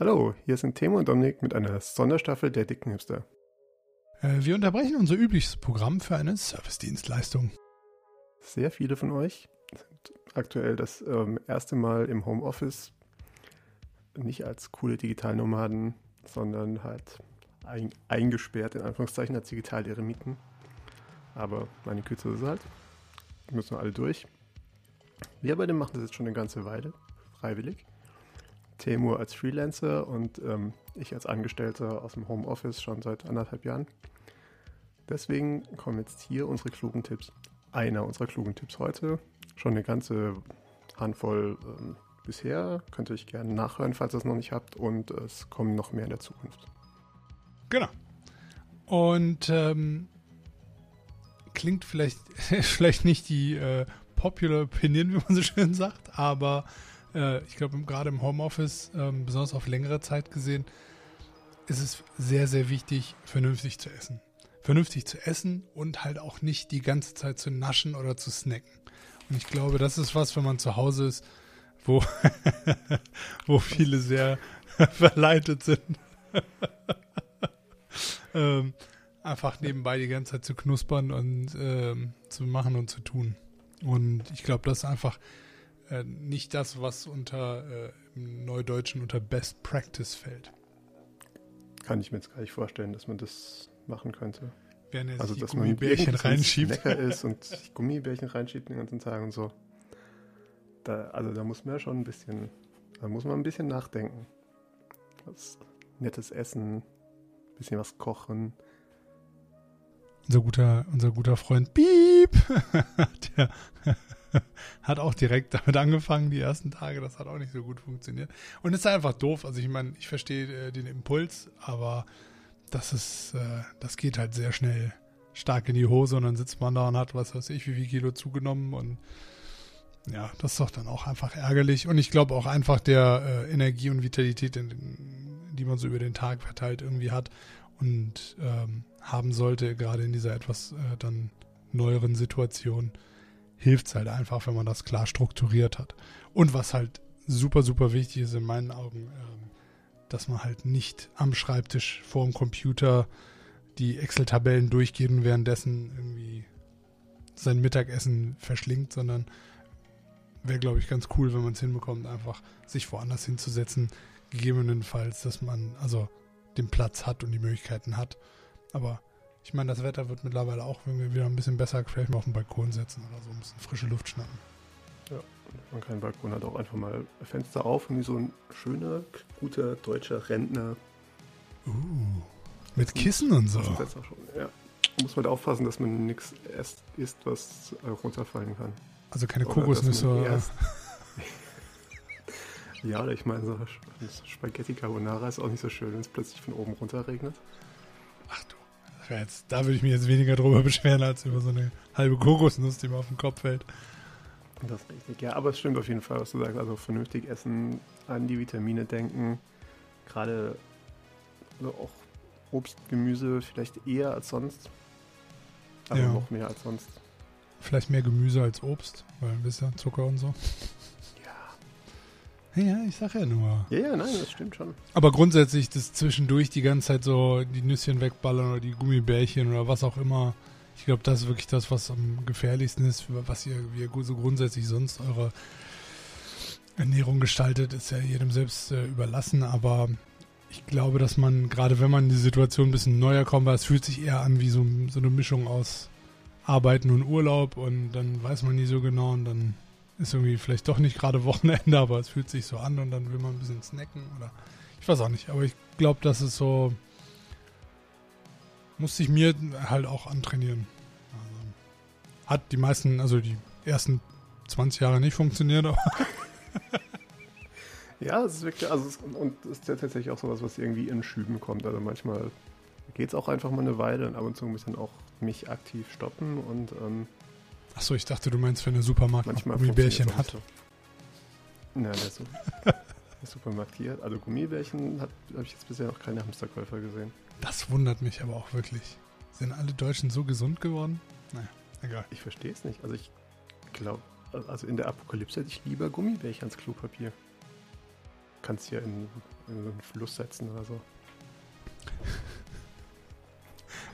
Hallo, hier sind Timo und Dominik mit einer Sonderstaffel der dicken Hipster. Äh, wir unterbrechen unser übliches Programm für eine Servicedienstleistung. Sehr viele von euch sind aktuell das ähm, erste Mal im Homeoffice, nicht als coole Digitalnomaden, sondern halt ein, eingesperrt in Anführungszeichen als Digitalelemiten. Aber meine Kürze ist es halt. Wir müssen alle durch. Wir beide machen das jetzt schon eine ganze Weile, freiwillig. Temur als Freelancer und ähm, ich als Angestellter aus dem Homeoffice schon seit anderthalb Jahren. Deswegen kommen jetzt hier unsere klugen Tipps. Einer unserer klugen Tipps heute. Schon eine ganze Handvoll ähm, bisher. Könnt ihr euch gerne nachhören, falls ihr es noch nicht habt. Und es kommen noch mehr in der Zukunft. Genau. Und ähm, klingt vielleicht, vielleicht nicht die äh, Popular Opinion, wie man so schön sagt, aber äh, ich glaube, gerade im Homeoffice, ähm, besonders auf längere Zeit gesehen, ist es sehr, sehr wichtig, vernünftig zu essen. Vernünftig zu essen und halt auch nicht die ganze Zeit zu naschen oder zu snacken. Und ich glaube, das ist was, wenn man zu Hause ist, wo, wo viele sehr verleitet sind. ähm, einfach nebenbei die ganze Zeit zu knuspern und ähm, zu machen und zu tun. Und ich glaube, das ist einfach äh, nicht das, was unter äh, im Neudeutschen unter Best Practice fällt. Kann ich mir jetzt gar nicht vorstellen, dass man das machen könnte. Während er Also, sich dass die man Gummibärchen reinschiebt. lecker ist und Gummibärchen reinschiebt den ganzen Tag und so. Da, also da muss man ja schon ein bisschen, da muss man ein bisschen nachdenken. Was nettes Essen, bisschen was kochen. Unser guter, unser guter Freund Piep, der hat auch direkt damit angefangen, die ersten Tage. Das hat auch nicht so gut funktioniert. Und es ist einfach doof. Also ich meine, ich verstehe äh, den Impuls, aber das ist, äh, das geht halt sehr schnell stark in die Hose und dann sitzt man da und hat, was weiß ich, wie viel Kilo zugenommen und ja, das ist doch dann auch einfach ärgerlich. Und ich glaube auch einfach der äh, Energie und Vitalität, in, die man so über den Tag verteilt irgendwie hat und ähm, haben sollte, gerade in dieser etwas äh, dann neueren Situation, hilft es halt einfach, wenn man das klar strukturiert hat. Und was halt super, super wichtig ist in meinen Augen, ähm, dass man halt nicht am Schreibtisch vor dem Computer die Excel-Tabellen durchgeht und währenddessen irgendwie sein Mittagessen verschlingt, sondern wäre, glaube ich, ganz cool, wenn man es hinbekommt, einfach sich woanders hinzusetzen, gegebenenfalls, dass man also den Platz hat und die Möglichkeiten hat. Aber ich meine, das Wetter wird mittlerweile auch wieder ein bisschen besser, vielleicht mal auf den Balkon setzen oder so ein bisschen frische Luft schnappen. Man kann Balkon halt auch einfach mal Fenster auf und wie so ein schöner, guter deutscher Rentner. Uh, mit Kissen und so. Das ist auch schon, ja. Muss man halt aufpassen, dass man nichts isst, was runterfallen kann. Also keine Kokosnüsse. ja, ich meine, so Spaghetti Carbonara ist auch nicht so schön, wenn es plötzlich von oben runter regnet. Ach du, jetzt, da würde ich mich jetzt weniger drüber beschweren, als über so eine halbe Kokosnuss, die mir auf den Kopf fällt. Das ist richtig, ja. Aber es stimmt auf jeden Fall, was du sagst. Also vernünftig essen, an die Vitamine denken. Gerade also auch Obst, Gemüse vielleicht eher als sonst. Aber Ja. noch mehr als sonst. Vielleicht mehr Gemüse als Obst, weil ein bisschen Zucker und so. Ja. Ich sag ja nur. Ja, ja, nein, das stimmt schon. Aber grundsätzlich das zwischendurch die ganze Zeit so die Nüsschen wegballern oder die Gummibärchen oder was auch immer. Ich glaube, das ist wirklich das, was am gefährlichsten ist, was ihr, wie ihr so grundsätzlich sonst eure Ernährung gestaltet, ist ja jedem selbst äh, überlassen. Aber ich glaube, dass man, gerade wenn man in die Situation ein bisschen neuer kommt, weil es fühlt sich eher an wie so, so eine Mischung aus Arbeiten und Urlaub und dann weiß man nie so genau und dann ist irgendwie vielleicht doch nicht gerade Wochenende, aber es fühlt sich so an und dann will man ein bisschen snacken oder ich weiß auch nicht, aber ich glaube, das ist so muss sich mir halt auch antrainieren. Also, hat die meisten, also die ersten 20 Jahre nicht funktioniert, aber Ja, es ist wirklich, also es, und es ist ja tatsächlich auch sowas, was irgendwie in Schüben kommt. Also manchmal geht es auch einfach mal eine Weile und ab und zu muss ich dann auch mich aktiv stoppen und ähm, Achso, ich dachte, du meinst, wenn der Supermarkt noch manchmal Gummibärchen hat. auch nicht so. Nein, der, Su der Supermarkt hier, also Gummibärchen habe ich jetzt bisher noch keine Hamsterkäufer gesehen. Das wundert mich aber auch wirklich. Sind alle Deutschen so gesund geworden? Naja, egal. Ich verstehe es nicht. Also ich glaube, also in der Apokalypse hätte ich lieber Gummibärchen als Klopapier. kannst hier in, in so einen Fluss setzen oder so.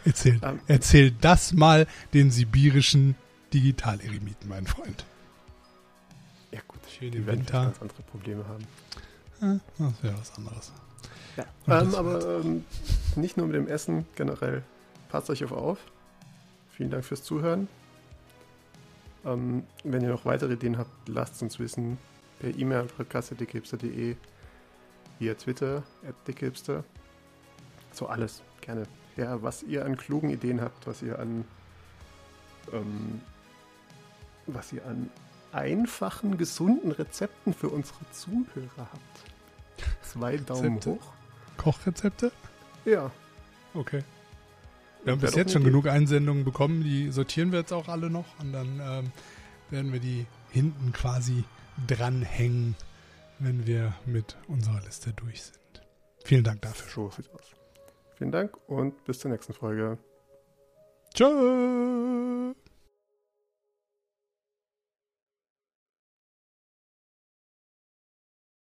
Erzähl, Ähm. erzähl das mal den sibirischen Digitaleremiten, mein Freund. Ja gut, Schön die werden Winter. ganz andere Probleme haben. Ja, das wäre was anderes. Ja. Ähm, aber ähm, nicht nur mit dem Essen, generell passt euch auf auf. Vielen Dank fürs Zuhören. Ähm, wenn ihr noch weitere Ideen habt, lasst uns wissen per E-Mail an podcast.dickhipster.de, via Twitter at dickhipster. So alles, gerne. Ja, was ihr an klugen Ideen habt, was ihr an ähm, was ihr an einfachen, gesunden Rezepten für unsere Zuhörer habt. Zwei Daumen Rezepte? hoch. Kochrezepte? Ja. Okay. Wir haben bis jetzt schon Idee. genug Einsendungen bekommen, die sortieren wir jetzt auch alle noch und dann ähm, werden wir die hinten quasi dranhängen, wenn wir mit unserer Liste durch sind. Vielen Dank dafür. So sieht's aus. Vielen Dank und bis zur nächsten Folge. Tschüss.